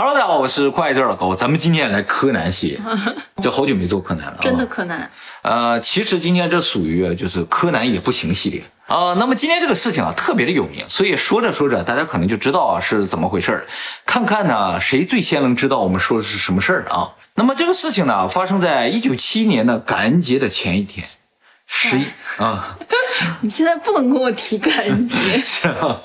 Hello，大家好，我是快字老高，咱们今天来柯南系列，这好久没做柯南了、啊，真的柯南，呃，其实今天这属于就是柯南也不行系列啊、呃。那么今天这个事情啊特别的有名，所以说着说着大家可能就知道啊是怎么回事儿。看看呢谁最先能知道我们说的是什么事儿啊？那么这个事情呢发生在一九七一年的感恩节的前一天，十一啊，你现在不能跟我提感恩节，是啊，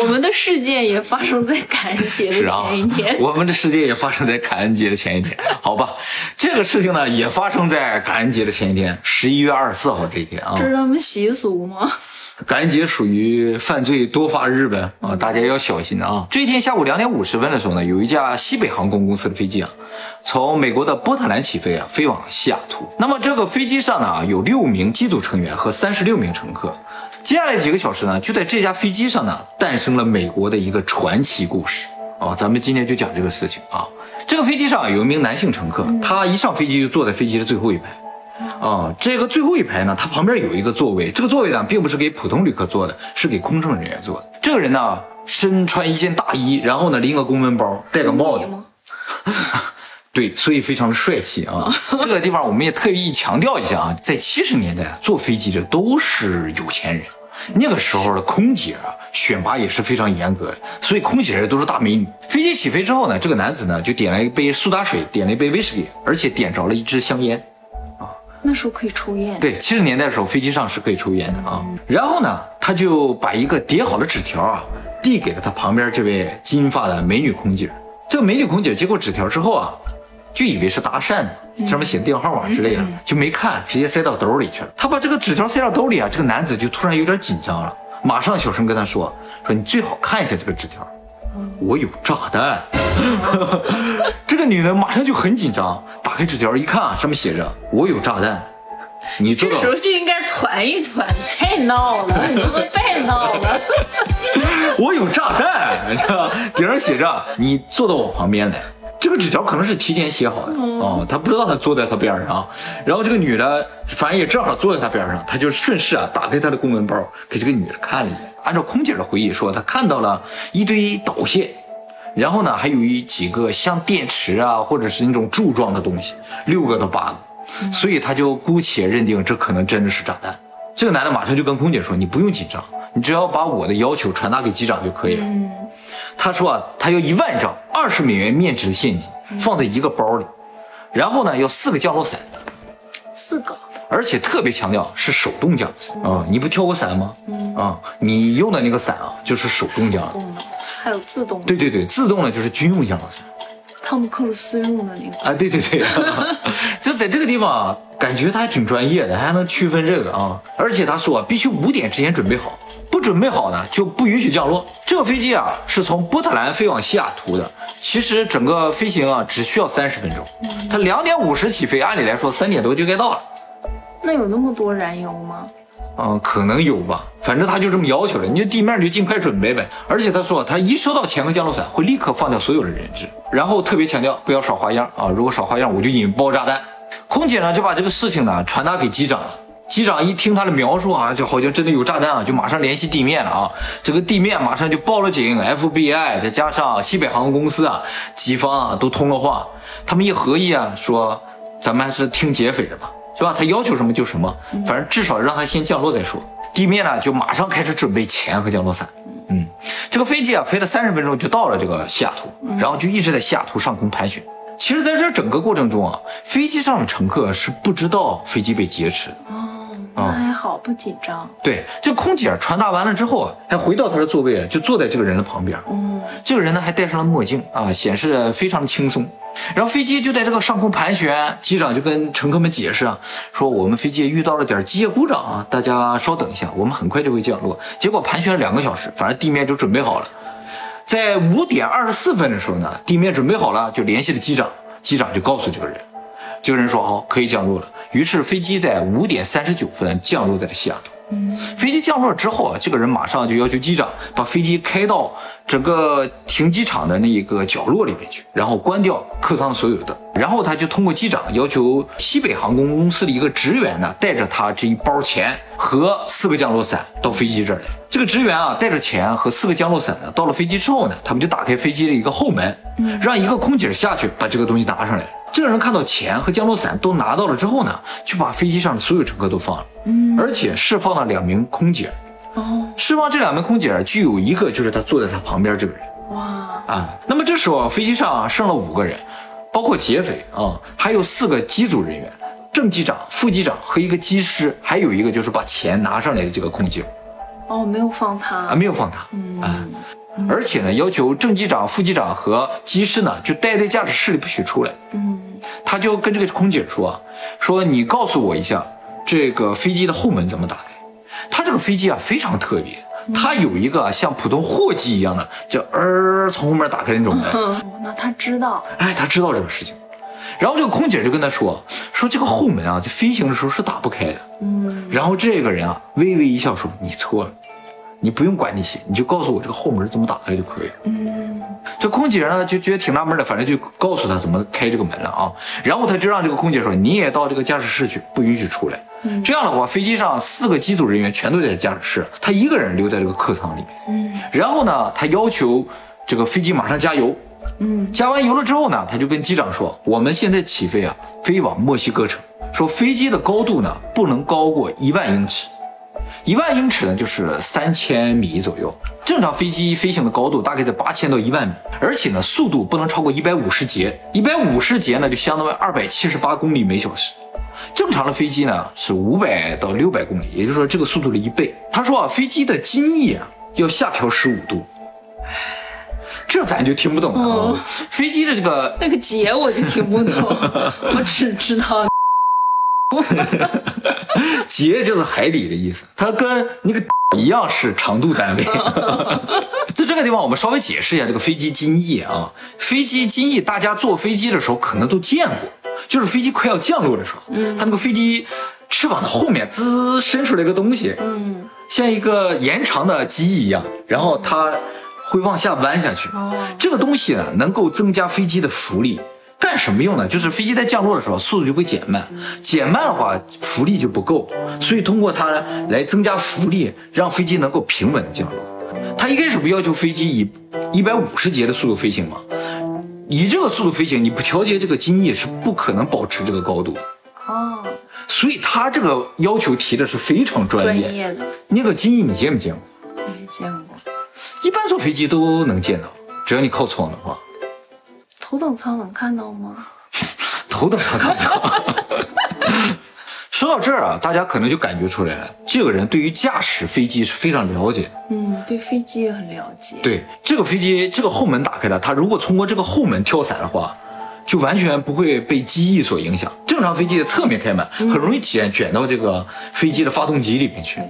我们的事件也发生在感恩节的前一天。，我们的事件也发生在感恩节的前一天，好吧？这个事情呢也发生在感恩节的前一天，十一月二十四号这一天啊。这是他们习俗吗？感恩节属于犯罪多发日呗啊，大家要小心啊！这一天下午两点五十分的时候呢，有一架西北航空公司的飞机啊，从美国的波特兰起飞啊，飞往西雅图。那么这个飞机上呢，有六名机组成员和三十六名乘客。接下来几个小时呢，就在这架飞机上呢，诞生了美国的一个传奇故事啊！咱们今天就讲这个事情啊。这个飞机上有一名男性乘客，他一上飞机就坐在飞机的最后一排。啊，这个最后一排呢，他旁边有一个座位，这个座位呢，并不是给普通旅客坐的，是给空乘人员坐的。这个人呢，身穿一件大衣，然后呢，拎个公文包，戴个帽子？对，所以非常的帅气啊。这个地方我们也特意强调一下啊，在七十年代啊坐飞机的都是有钱人，那个时候的空姐啊选拔也是非常严格的，所以空姐人都是大美女。飞机起飞之后呢，这个男子呢就点了一杯苏打水，点了一杯威士忌，而且点着了一支香烟啊。那时候可以抽烟。对，七十年代的时候，飞机上是可以抽烟的啊。然后呢，他就把一个叠好的纸条啊，递给了他旁边这位金发的美女空姐。这个美女空姐接过纸条之后啊，就以为是搭讪的，上面写的电话号码之类的，就没看，直接塞到兜里去了。他把这个纸条塞到兜里啊，这个男子就突然有点紧张了，马上小声跟他说：“说你最好看一下这个纸条，我有炸弹。”这个女的马上就很紧张，打开纸条一看啊，上面写着“我有炸弹”。你这时候就应该团一团，太闹了，你们太闹了。我有炸弹，你知道吗？顶上写着你坐到我旁边来。这个纸条可能是提前写好的哦，他不知道他坐在他边上啊。然后这个女的反正也正好坐在他边上，他就顺势啊打开他的公文包，给这个女的看了一眼。按照空姐的回忆说，他看到了一堆导线，然后呢还有一几个像电池啊或者是那种柱状的东西，六个到八个，所以他就姑且认定这可能真的是炸弹。这个男的马上就跟空姐说：“你不用紧张，你只要把我的要求传达给机长就可以了。”他说啊，他要一万张二十美元面值的现金放在一个包里，然后呢要四个降落伞，四个，而且特别强调是手动降落伞啊、你不跳过伞吗？啊、你用的那个伞啊就是手动降落。动的，还有自动的，对对对，自动的就是军用降落伞。汤姆克鲁斯用的那个。啊，对对对，就在这个地方啊，感觉他还挺专业的，还能区分这个啊。而且他说啊，必须五点之前准备好，不准备好呢就不允许降落。这个飞机啊是从波特兰飞往西雅图的，其实整个飞行啊只需要三十分钟。它两点五十起飞，按理来说三点多就该到了。那有那么多燃油吗？嗯，可能有吧，反正他就这么要求了，你就地面就尽快准备呗。而且他说，他一收到前个降落伞，会立刻放掉所有的人质，然后特别强调不要耍花样啊，如果耍花样我就引爆炸弹。空姐呢就把这个事情呢传达给机长了。机长一听他的描述啊，就好像真的有炸弹啊，就马上联系地面了啊。这个地面马上就报了警，FBI 再加上西北航空公司啊，几方啊都通了话。他们一合议啊，说咱们还是听劫匪的吧，是吧？他要求什么就什么，反正至少让他先降落再说。地面呢就马上开始准备钱和降落伞。嗯，这个飞机啊飞了三十分钟就到了这个西雅图，然后就一直在西雅图上空盘旋。其实，在这整个过程中啊，飞机上的乘客是不知道飞机被劫持的。哦，那还好，不紧张。对，这空姐传达完了之后啊，还回到她的座位，就坐在这个人的旁边。嗯，这个人呢还戴上了墨镜啊，显示非常的轻松。然后飞机就在这个上空盘旋，机长就跟乘客们解释啊，说我们飞机遇到了点机械故障啊，大家稍等一下，我们很快就会降落。结果盘旋了两个小时，反正地面就准备好了。在五点二十四分的时候呢，地面准备好了，就联系了机长，机长就告诉这个人，这个人说好可以降落了。于是飞机在五点三十九分降落在了西雅图。飞机降落之后啊，这个人马上就要求机长把飞机开到整个停机场的那一个角落里边去，然后关掉客舱所有的。然后他就通过机长要求西北航空公司的一个职员呢，带着他这一包钱和四个降落伞到飞机这儿来。这个职员啊，带着钱和四个降落伞呢，到了飞机之后呢，他们就打开飞机的一个后门，让一个空姐下去把这个东西拿上来。这个人看到钱和降落伞都拿到了之后呢，就把飞机上的所有乘客都放了，嗯，而且释放了两名空姐。哦，释放这两名空姐，就有一个就是他坐在他旁边这个人哇，啊。那么这时候啊飞机上剩了五个人，包括劫匪啊，还有四个机组人员，正机长、副机长和一个机师，还有一个就是把钱拿上来的这个空姐哦，没有放他啊，没有放他啊。而且呢，要求正机长、副机长和机师呢，就待在驾驶室里不许出来。嗯，他就跟这个空姐说啊，说你告诉我一下，这个飞机的后门怎么打开？他这个飞机啊非常特别，它有一个像普通货机一样的，叫呃从后面打开那种门。嗯，那他知道，哎，他知道这个事情。然后这个空姐就跟他说，说这个后门啊，在飞行的时候是打不开的。嗯，然后这个人啊微微一笑说，你错了。你不用管那些，你就告诉我这个后门怎么打开就可以了。嗯，这空姐呢就觉得挺纳闷的，反正就告诉他怎么开这个门了啊。然后他就让这个空姐说，你也到这个驾驶室去，不允许出来。这样的话，飞机上四个机组人员全都在驾驶室，他一个人留在这个客舱里面。嗯，然后呢，他要求这个飞机马上加油。嗯，加完油了之后呢，他就跟机长说，我们现在起飞啊，飞往墨西哥城。说飞机的高度呢不能高过一万英尺。一万英尺呢，就是三千米左右。正常飞机飞行的高度大概在八千到一万米，而且呢，速度不能超过一百五十节。一百五十节呢，就相当于二百七十八公里每小时。正常的飞机呢是五百到六百公里，也就是说这个速度的一倍。他说啊，飞机的襟翼啊要下调十五度，这咱就听不懂了啊。飞机的这个那个节我就听不懂，我只知道 节就是海里的意思，它跟那个 一样是长度单位。在这个地方，我们稍微解释一下这个飞机襟翼啊。飞机襟翼，大家坐飞机的时候可能都见过，就是飞机快要降落的时候，嗯，它那个飞机翅膀的后面滋伸出来一个东西，嗯，像一个延长的机翼一样，然后它会往下弯下去。哦这个东西呢，能够增加飞机的浮力。干什么用呢？就是飞机在降落的时候，速度就会减慢，减慢的话，浮力就不够，所以通过它来增加浮力，让飞机能够平稳的降落。它一开始不要求飞机以一百五十节的速度飞行吗？以这个速度飞行，你不调节这个襟翼是不可能保持这个高度。哦，所以它这个要求提的是非常专业。专业的那个襟翼你见没见过？没见过，一般坐飞机都能见到，只要你靠窗的话。头等舱能看到吗？头等舱看不到。说到这儿啊，大家可能就感觉出来了，这个人对于驾驶飞机是非常了解。嗯，对飞机也很了解。，对这个飞机，这个后门打开了，他如果通过这个后门跳伞的话，就完全不会被机翼所影响。正常飞机的侧面开门，很容易卷卷到这个飞机的发动机里面去对。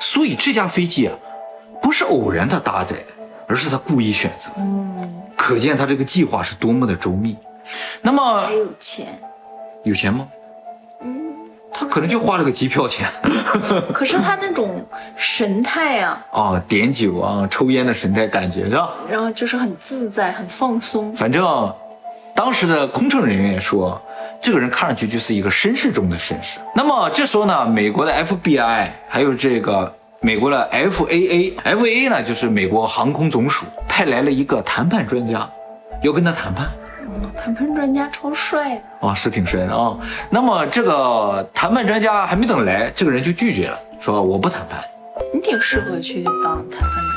所以这架飞机啊，不是偶然他搭载的，而是他故意选择的。嗯，可见他这个计划是多么的周密。那么还有钱，有钱吗？嗯他可能就花了个机票钱可是他那种神态啊，啊，点酒啊，抽烟的神态感觉是吧？然后就是很自在、很放松。反正当时的空乘人员也说，这个人看上去就是一个绅士中的绅士。那么这时候呢，美国的 FBI 还有这个美国的 FAA，FAA 呢就是美国航空总署派来了一个谈判专家，要跟他谈判。嗯，谈判专家超帅的。啊，是挺帅的啊。那么这个谈判专家还没等来，这个人就拒绝了，说我不谈判。你挺适合去当谈判专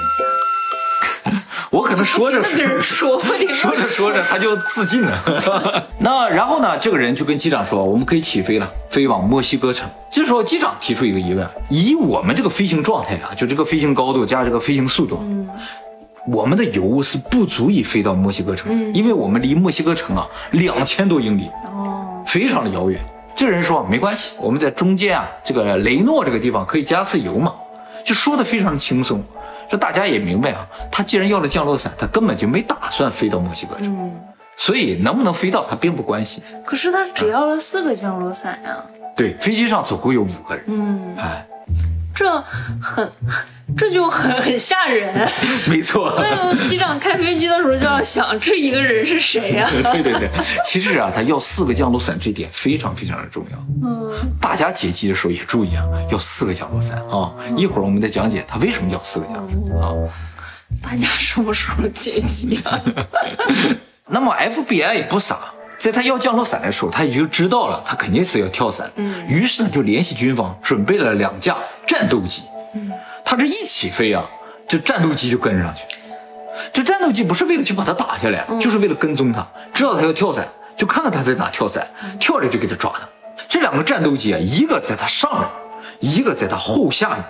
我可能说着说，你说着说着他就自尽了。那然后呢，这个人就跟机长说，我们可以起飞了，飞往墨西哥城。这时候机长提出一个疑问：以我们这个飞行状态啊，就这个飞行高度加这个飞行速度，我们的油是不足以飞到墨西哥城，因为我们离墨西哥城啊两千多英里。哦，非常的遥远。这个人说没关系，我们在中间啊，这个雷诺这个地方可以加次油嘛，就说的非常的轻松。这大家也明白啊，他既然要了降落伞，他根本就没打算飞到墨西哥城，嗯，所以能不能飞到他并不关心。可是他只要了四个降落伞呀。对，飞机上总共有五个人，嗯，哎，这很，这就很很吓人。没错。那机长开飞机的时候就要想，这一个人是谁呀、对对对，其实啊，他要四个降落伞这点非常非常的重要。嗯，大家解机的时候也注意啊，要四个降落伞啊。一会儿我们再讲解他为什么要四个降落伞啊。大家什么时候解机啊？那么 FBI 也不傻，在他要降落伞的时候，他已经知道了他肯定是要跳伞，嗯，于是呢就联系军方准备了两架战斗机，嗯，他这一起飞啊，这战斗机就跟上去，这战斗机不是为了去把它打下来，就是为了跟踪他，知道他要跳伞，就看看他在哪跳伞，跳着就给他抓他。这两个战斗机啊，一个在他上面，一个在他后下面，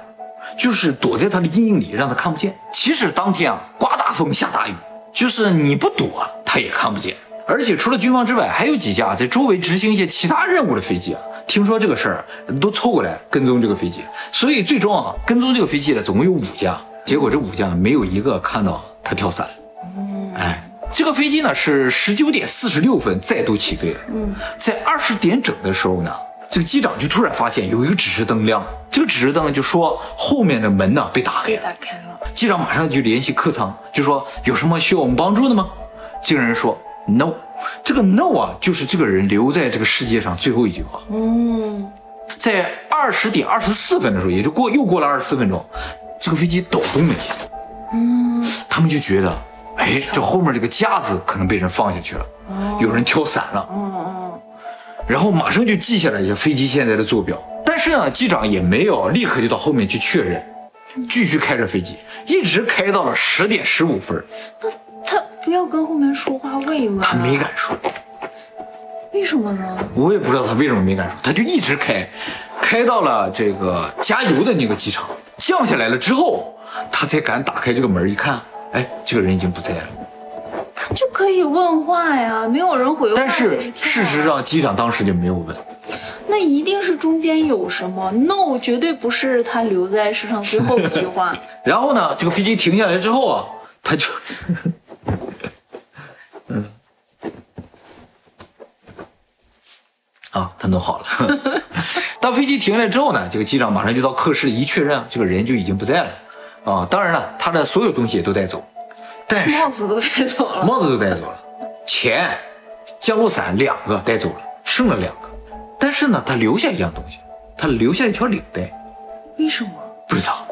就是躲在他的阴影里，让他看不见。其实当天啊，刮大风下大雨，就是你不躲，他也看不见。而且除了军方之外，还有几架在周围执行一些其他任务的飞机啊，听说这个事儿都凑过来跟踪这个飞机，所以最终啊，跟踪这个飞机的总共有五架，结果这五架没有一个看到他跳伞。哎，这个飞机呢是十九点四十六分再度起飞了。嗯，在二十点整的时候呢，这个机长就突然发现有一个指示灯亮，这个指示灯就说后面的门呢被打开了。打开了。机长马上就联系客舱，就说有什么需要我们帮助的吗？这个人说 no，这个 no 啊，就是这个人留在这个世界上最后一句话。嗯，在二十点二十四分的时候，也就过又过了二十四分钟，这个飞机抖动了一下。嗯，他们就觉得，哎，这后面这个架子可能被人放下去了，有人跳伞了。嗯嗯，然后马上就记下来一下飞机现在的坐标。但是呢，机长也没有立刻就到后面去确认，继续开着飞机，一直开到了十点十五分，不要跟后面说话慰问、啊。他没敢说。为什么呢？我也不知道他为什么没敢说，他就一直开，开到了这个加油的那个机场，降下来了之后，他才敢打开这个门一看，哎，这个人已经不在了。就可以问话呀，没有人回话。但是事实上，机长当时就没有问。那一定是中间有什么，no，绝对不是他留在世上最后一句话。然后呢，这个飞机停下来之后啊，他就，嗯，啊，他弄好了。当飞机停下来之后呢，这个机长马上就到客室一确认，这个人就已经不在了。啊，当然了，他的所有东西也都带走，但是帽子都带走了，帽子都带走了，钱、降落伞两个带走了，剩了两个。但是呢，他留下一样东西，他留下一条领带。为什么？不知道。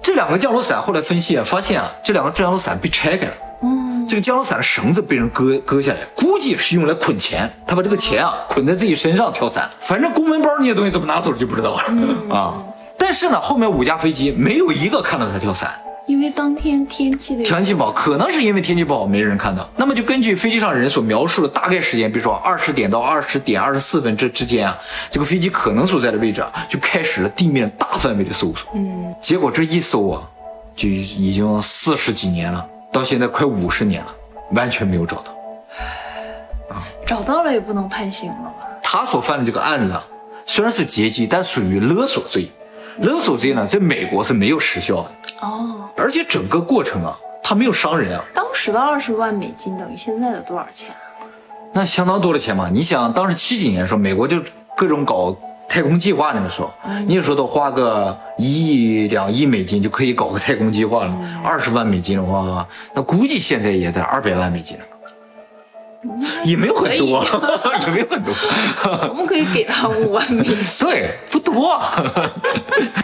这两个降落伞后来分析啊，发现啊，这两个降落伞被拆开了。嗯，这个降落伞的绳子被人割割下来，估计是用来捆钱。他把这个钱啊捆在自己身上跳伞，反正公文包那些东西怎么拿走就不知道了、啊。但是呢，后面五架飞机没有一个看到他跳伞。因为当天天气的天气不好，可能是因为天气不好没人看到。那么就根据飞机上人所描述的大概时间，比如说二十点到二十点二十四分这之间啊，这个飞机可能所在的位置啊，就开始了地面大范围的搜索。嗯，结果这一搜啊，就已经四十几年了，到现在快五十年了，完全没有找到。啊找到了也不能判刑了吧？他所犯的这个案子啊，虽然是劫机，但属于勒索罪。勒索罪呢，在美国是没有时效的，哦，而且整个过程啊，他没有伤人啊，当时的二十万美金等于现在的多少钱啊？那相当多的钱嘛。你想，当时七几年的时候，美国就各种搞太空计划那个时候，那时候都花个一亿两亿美金就可以搞个太空计划了。二十万美金的话，那估计现在也得二百万美金了，也没有很多，也没有很多。我们可以给他五万美金。对，不多。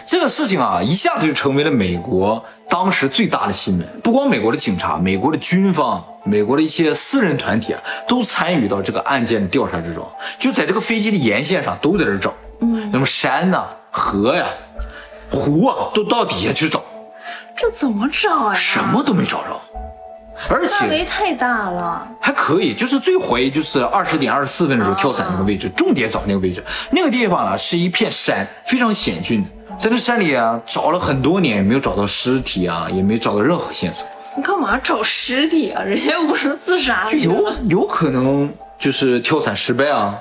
这个事情啊，一下子就成为了美国当时最大的新闻。不光美国的警察、美国的军方、美国的一些私人团体啊，都参与到这个案件的调查之中。就在这个飞机的沿线上，都在这找，嗯，什么山呐、河呀、湖啊，都到底下去找，这怎么找呀？什么都没找着。而且范围太大了。还可以，就是最怀疑就是二十点二十四分的时候跳伞那个位置，重点找那个位置。那个地方啊是一片山，非常险峻的，在这山里啊找了很多年，也没有找到尸体啊，也没找到任何线索，你干嘛找尸体啊？人家不是自杀就有？有可能就是跳伞失败啊。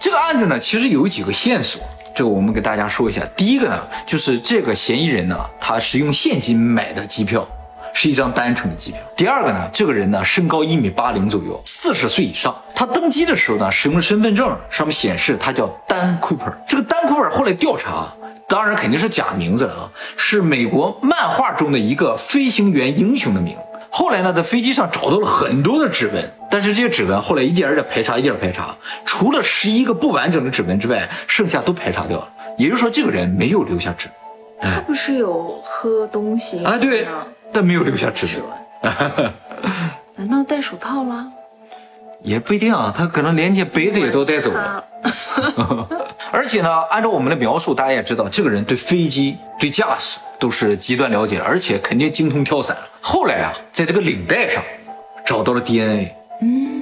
这个案子呢，其实有几个线索，这个我们给大家说一下。第一个呢，就是这个嫌疑人呢，他是用现金买的机票。是一张单程的机票。第二个呢，这个人呢身高一米八零左右，四十岁以上。他登机的时候呢，使用的身份证上面显示他叫丹库珀。这个丹库珀后来调查，当然肯定是假名字了啊，是美国漫画中的一个飞行员英雄的名字。后来呢，在飞机上找到了很多的指纹，但是这些指纹后来一点点排查，一点排查，除了十一个不完整的指纹之外，剩下都排查掉了。也就是说，这个人没有留下指纹。他不是有喝东西啊？对，但没有留下指纹。难道戴手套了？也不一定啊，他可能连些杯子也都带走了。而且呢，按照我们的描述，大家也知道，这个人对飞机、对驾驶都是极端了解，而且肯定精通跳伞。后来啊，在这个领带上找到了 DNA。嗯。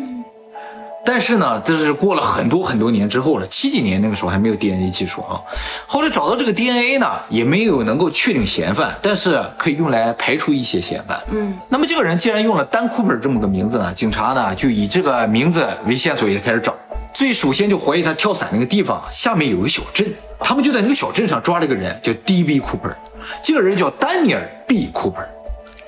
但是呢，这是过了很多很多年之后了，七几年那个时候还没有 DNA 技术啊。后来找到这个 DNA 呢，也没有能够确定嫌犯，但是可以用来排除一些嫌犯。嗯，那么这个人既然用了丹库珀这么个名字呢，警察呢就以这个名字为线索也开始找。最首先就怀疑他跳伞那个地方下面有个小镇，他们就在那个小镇上抓了一个人，叫 D.B. Cooper，这个人叫丹尼尔 ·B. Cooper。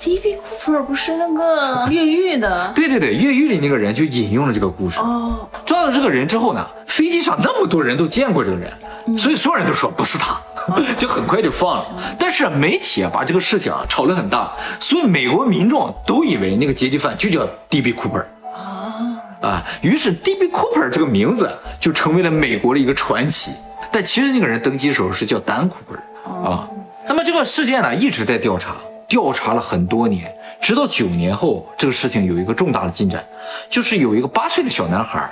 D.B. Cooper 不是那个 越狱的？对对对，越狱里那个人就引用了这个故事。哦，抓到这个人之后呢，飞机上那么多人都见过这个人，所以所有人都说不是他，就很快就放了。但是媒体啊把这个事情啊炒得很大，所以美国民众都以为那个劫机犯就叫 D.B. Cooper。啊啊，于是 D.B. Cooper 这个名字就成为了美国的一个传奇。但其实那个人登机的时候是叫丹库珀啊。那么这个事件呢一直在调查。调查了很多年，直到九年后，这个事情有一个重大的进展，就是有一个八岁的小男孩，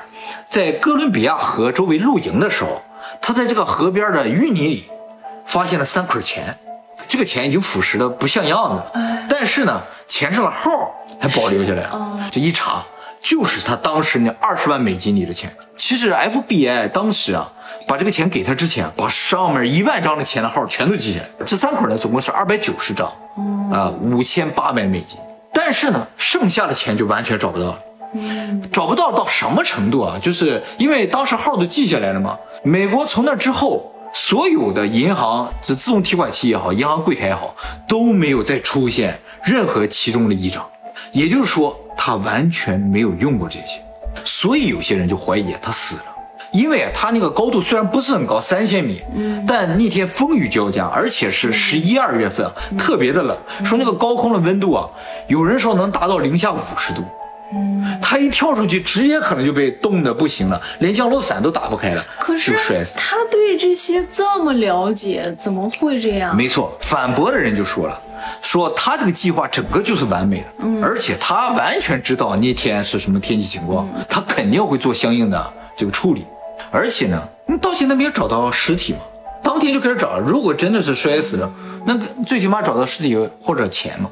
在哥伦比亚河周围露营的时候，他在这个河边的淤泥里发现了三捆钱，这个钱已经腐蚀的不像样子，但是呢，钱上的号还保留下来了。这一查，就是他当时那二十万美金里的钱。其实 FBI 当时啊。把这个钱给他之前，把上面一万张的钱的号全都记下来。这三捆呢，总共是二百九十张，啊，五千八百美金。但是呢，剩下的钱就完全找不到了。找不到到什么程度啊？就是因为当时号都记下来了嘛。美国从那之后，所有的银行这自动提款机也好，银行柜台也好，都没有再出现任何其中的一张。也就是说，他完全没有用过这些。所以有些人就怀疑他死了。因为它那个高度虽然不是很高，三千米，嗯，但那天风雨交加，而且是十一二月份啊，特别的冷。说那个高空的温度啊，有人说能达到零下五十度，嗯，他一跳出去，直接可能就被冻得不行了，连降落伞都打不开了，可是摔死。他对这些这么了解，怎么会这样？没错，反驳的人就说了，说他这个计划整个就是完美的，嗯，而且他完全知道那天是什么天气情况，他肯定会做相应的这个处理。而且呢，你到现在没有找到尸体嘛？当天就开始找，如果真的是摔死了，那最起码找到尸体或者钱嘛。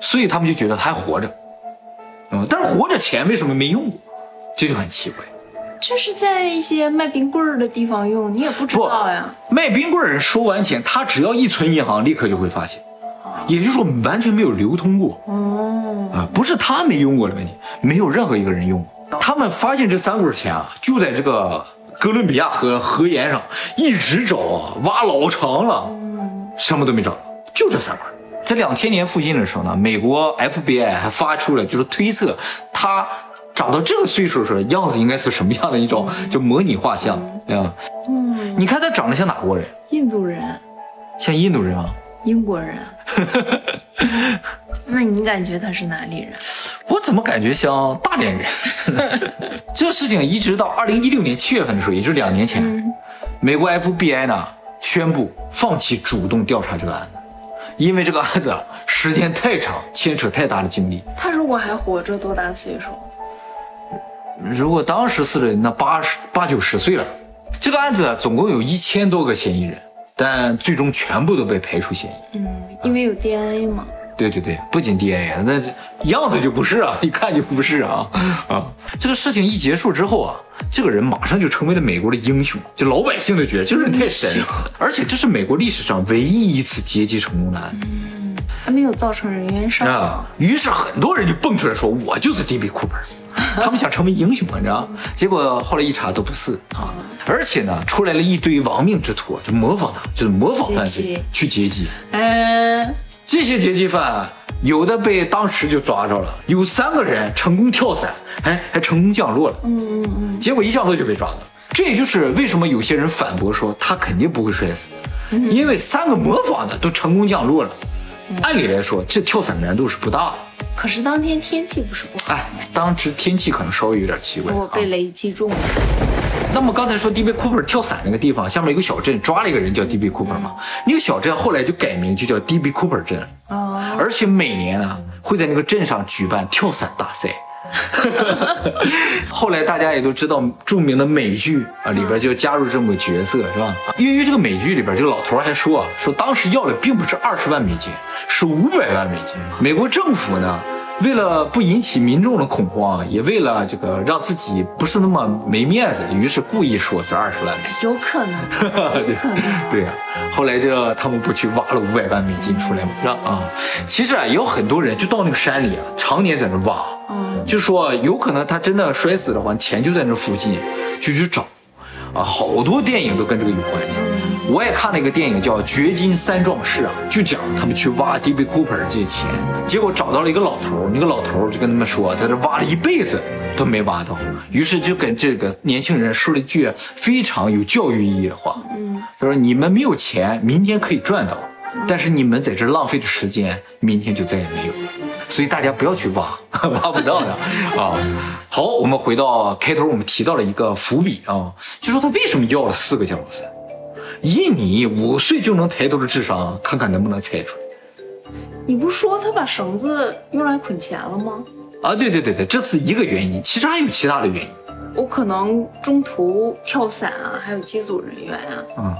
所以他们就觉得他还活着，嗯，但是活着钱为什么没用过？这就很奇怪。这是在一些卖冰棍儿的地方用，你也不知道呀。卖冰棍儿人收完钱，他只要一存银行，立刻就会发现，也就是说完全没有流通过。哦，啊，不是他没用过的问题，没有任何一个人用过。他们发现这三捆钱啊，就在这个。哥伦比亚河河沿上一直找啊，挖老长了，什么都没找到，就这三块。在两千年附近的时候呢，美国 FBI 还发出了就是推测他长到这个岁数时候样子应该是什么样的一种就模拟画像，嗯，嗯，你看他长得像哪国人？印度人，像印度人吗？英国人。那你感觉他是哪里人？我怎么感觉像大连人？这事情一直到二零一六年七月份的时候，也就是两年前，美国 FBI 呢宣布放弃主动调查这个案子，因为这个案子时间太长，牵扯太大的精力。他如果还活着，多大岁数？如果当时死了，那八十八九十岁了。这个案子总共有一千多个嫌疑人，但最终全部都被排除嫌疑。嗯，因为有 DNA 嘛。对对对，不仅 DNA，那样子就不是啊，一看就不是啊啊！这个事情一结束之后啊，这个人马上就成为了美国的英雄，就老百姓都觉得这个人太神了。而且这是美国历史上唯一一次劫机成功的案子，还没有造成人员伤亡。于是很多人就蹦出来说：“我就是 D.B. Cooper。”他们想成为英雄，你知道结果后来一查都不是啊！而且呢，出来了一堆亡命之徒，就模仿他，就是模仿犯罪去劫机。嗯。这些劫机犯有的被当时就抓着了，有三个人成功跳伞，还还成功降落了。嗯嗯嗯。结果一降落就被抓了。这也就是为什么有些人反驳说他肯定不会摔死，因为三个模仿的都成功降落了。按理来说，这跳伞难度是不大的。可是当天天气不是不好，哎，当时天气可能稍微有点奇怪。我被啊雷击中了。那么刚才说 D.B. Cooper 跳伞那个地方，下面有个小镇，抓了一个人叫 D.B. Cooper 嘛。那个小镇后来就改名，就叫 D.B. Cooper 镇。哦，而且每年啊会在那个镇上举办跳伞大赛。后来大家也都知道，著名的美剧啊里边就加入这么个角色是吧？因为这个美剧里边，这个老头还说啊，说当时要的并不是二十万美金，是五百万美金。美国政府呢，为了不引起民众的恐慌，也为了这个让自己不是那么没面子，于是故意说是二十万美金。有可能，有可能。对 呀、后来这他们不去挖了五百万美金出来吗？是吧？啊，其实啊，也有很多人就到那个山里啊，常年在那挖，嗯，就说有可能他真的摔死的话，钱就在那附近，就去找，啊，好多电影都跟这个有关系。我也看了一个电影叫《掘金三壮士》啊，就讲他们去挖 D.B. Cooper 这些钱，结果找到了一个老头儿，那个老头儿就跟他们说，他这挖了一辈子都没挖到，于是就跟这个年轻人说了一句非常有教育意义的话，嗯，他说你们没有钱，明天可以赚到，但是你们在这浪费的时间，明天就再也没有了。所以大家不要去挖，挖不到的啊。好，我们回到开头，我们提到了一个伏笔啊，就说他为什么要了四个降落伞。以你五岁就能抬头的智商，看看能不能猜出来你不是说他把绳子用来捆钱了吗？啊？对对对对，这是一个原因，其实还有其他的原因。我可能中途跳伞啊，还有机组人员啊，嗯，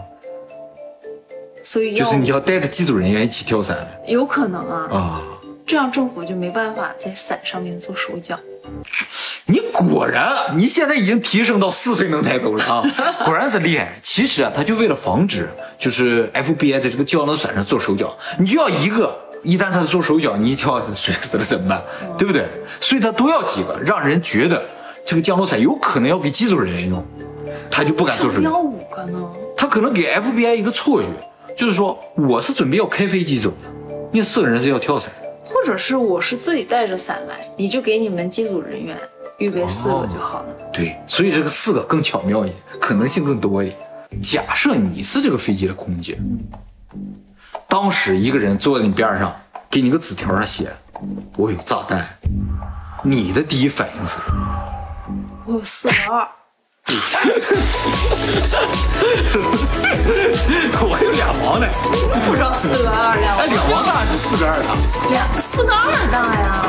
所以就是你要带着机组人员一起跳伞有可能啊，啊。这样政府就没办法在伞上面做手脚。你果然，你现在已经提升到四岁能抬头了啊！果然是厉害。其实啊，他就为了防止，就是 FBI 在这个降落伞上做手脚，你就要一个，一旦他做手脚，你一跳摔死了怎么办？对不对？所以他都要几个，让人觉得这个降落伞有可能要给机组人员用，他就不敢做手脚。为什么要五个呢？他可能给 FBI 一个错觉，就是说我是准备要开飞机走的，那四个人是要跳伞。或者是我是自己带着伞来，你就给你们机组人员预备四个就好了。对，所以这个四个更巧妙一些，可能性更多一点。假设你是这个飞机的空姐，当时一个人坐在你边上，给你个纸条上写“我有炸弹”，你的第一反应是？我有四个二，我有俩毛呢，不知道四个二两哎，俩王当然是四个二大，两四个二大呀。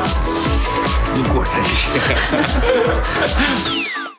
你果然是。